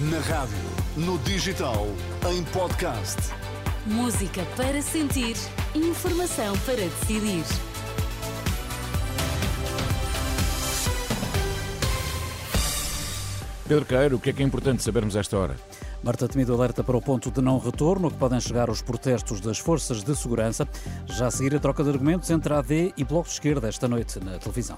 Na rádio, no digital, em podcast. Música para sentir, informação para decidir. Pedro Queiro, o que é que é importante sabermos a esta hora? Marta Temido alerta para o ponto de não retorno, que podem chegar os protestos das forças de segurança. Já a seguir a troca de argumentos entre a AD e Bloco de Esquerda esta noite na televisão.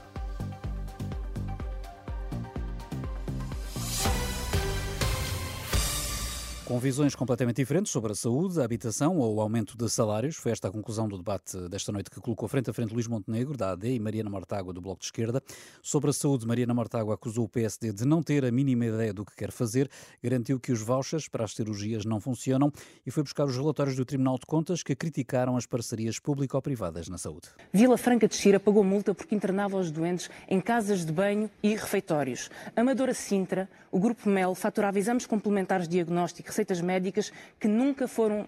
Com visões completamente diferentes sobre a saúde, a habitação ou o aumento de salários, foi esta a conclusão do debate desta noite que colocou frente a frente Luís Montenegro, da AD, e Mariana Mortágua, do Bloco de Esquerda. Sobre a saúde, Mariana Mortágua acusou o PSD de não ter a mínima ideia do que quer fazer, garantiu que os vouchers para as cirurgias não funcionam e foi buscar os relatórios do Tribunal de Contas que criticaram as parcerias público-privadas na saúde. Vila Franca de Xira pagou multa porque internava os doentes em casas de banho e refeitórios. Amadora Sintra, o Grupo MEL faturava exames complementares de diagnóstico receitas médicas que nunca foram uh,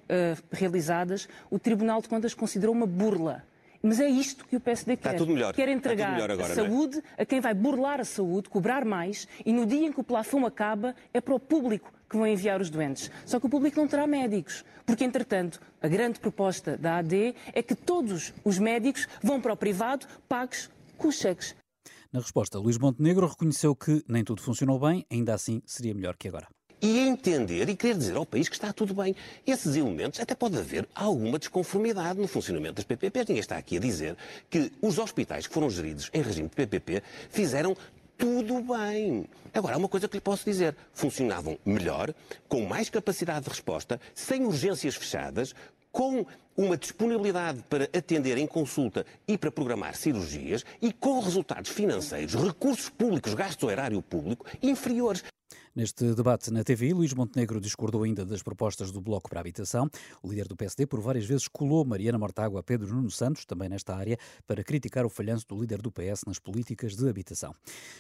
realizadas, o Tribunal de Contas considerou uma burla. Mas é isto que o PSD Está quer. tudo melhor. Quer Está entregar tudo melhor agora, a é? saúde a quem vai burlar a saúde, cobrar mais, e no dia em que o plafond acaba, é para o público que vão enviar os doentes. Só que o público não terá médicos, porque, entretanto, a grande proposta da AD é que todos os médicos vão para o privado pagos com cheques. Na resposta, Luís Montenegro reconheceu que nem tudo funcionou bem, ainda assim seria melhor que agora e entender e querer dizer ao país que está tudo bem. Esses elementos até pode haver alguma desconformidade no funcionamento das PPPs. Ninguém está aqui a dizer que os hospitais que foram geridos em regime de PPP fizeram tudo bem. Agora, há uma coisa que lhe posso dizer. Funcionavam melhor, com mais capacidade de resposta, sem urgências fechadas, com uma disponibilidade para atender em consulta e para programar cirurgias e com resultados financeiros, recursos públicos, gasto ao erário público inferiores. Neste debate na TV, Luís Montenegro discordou ainda das propostas do Bloco para a Habitação. O líder do PSD, por várias vezes, colou Mariana Mortágua a Pedro Nuno Santos, também nesta área, para criticar o falhanço do líder do PS nas políticas de habitação.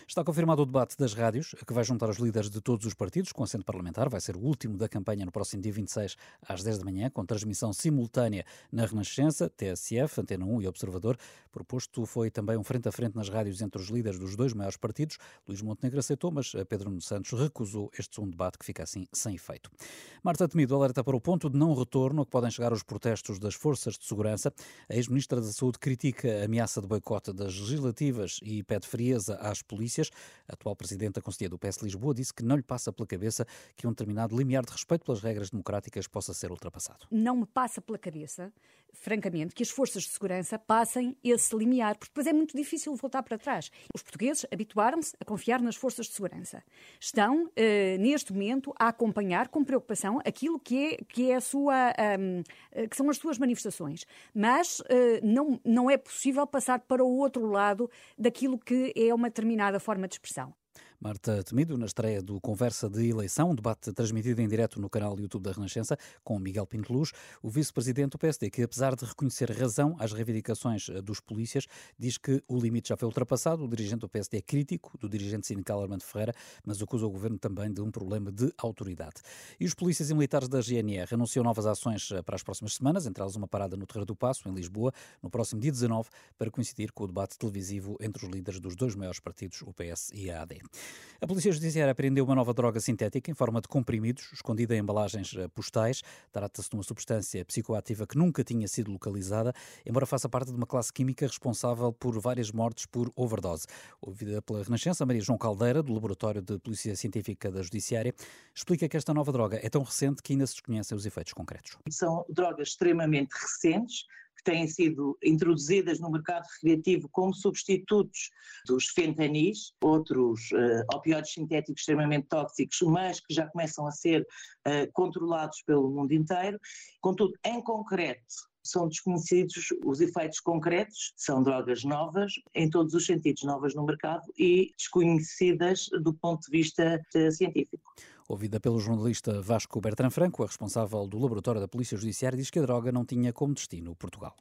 Está confirmado o debate das rádios, que vai juntar os líderes de todos os partidos com assento parlamentar. Vai ser o último da campanha no próximo dia 26, às 10 da manhã, com transmissão simultânea na Renascença, TSF, Antena 1 e Observador. Proposto foi também um frente a frente nas rádios entre os líderes dos dois maiores partidos. Luís Montenegro aceitou, mas Pedro Nuno Santos recusou este segundo debate que fica assim sem efeito. Marta Temido alerta para o ponto de não retorno a que podem chegar os protestos das forças de segurança. A ex-ministra da Saúde critica a ameaça de boicote das legislativas e pede frieza às polícias. A atual presidente da Conselhia do PS Lisboa disse que não lhe passa pela cabeça que um determinado limiar de respeito pelas regras democráticas possa ser ultrapassado. Não me passa pela cabeça, francamente, que as forças de segurança passem esse limiar, porque depois é muito difícil voltar para trás. Os portugueses habituaram-se a confiar nas forças de segurança. Estão Uh, neste momento a acompanhar com preocupação aquilo que é, que é a sua um, que são as suas manifestações. Mas uh, não, não é possível passar para o outro lado daquilo que é uma determinada forma de expressão. Marta Temido, na estreia do Conversa de Eleição, um debate transmitido em direto no canal YouTube da Renascença, com Miguel Pinto Luz, o vice-presidente do PSD, que apesar de reconhecer razão às reivindicações eh, dos polícias, diz que o limite já foi ultrapassado. O dirigente do PSD é crítico do dirigente sindical Armando Ferreira, mas acusa o governo também de um problema de autoridade. E os polícias e militares da GNR anunciam novas ações eh, para as próximas semanas, entre elas uma parada no Terreiro do Passo, em Lisboa, no próximo dia 19, para coincidir com o debate televisivo entre os líderes dos dois maiores partidos, o PS e a AD. A Polícia Judiciária apreendeu uma nova droga sintética em forma de comprimidos, escondida em embalagens eh, postais. Trata-se de uma substância psicoativa que nunca tinha sido localizada, embora faça parte de uma classe química responsável por várias mortes por overdose. Ouvida pela Renascença, Maria João Caldeira, do Laboratório de Polícia Científica da Judiciária, explica que esta nova droga é tão recente que ainda se desconhecem os efeitos concretos. São drogas extremamente recentes, têm sido introduzidas no mercado recreativo como substitutos dos fentanis, outros uh, opioides sintéticos extremamente tóxicos, mas que já começam a ser uh, controlados pelo mundo inteiro. Contudo, em concreto, são desconhecidos os efeitos concretos, são drogas novas, em todos os sentidos, novas no mercado e desconhecidas do ponto de vista uh, científico. Ouvida pelo jornalista Vasco Bertrand Franco, a responsável do Laboratório da Polícia Judiciária diz que a droga não tinha como destino Portugal.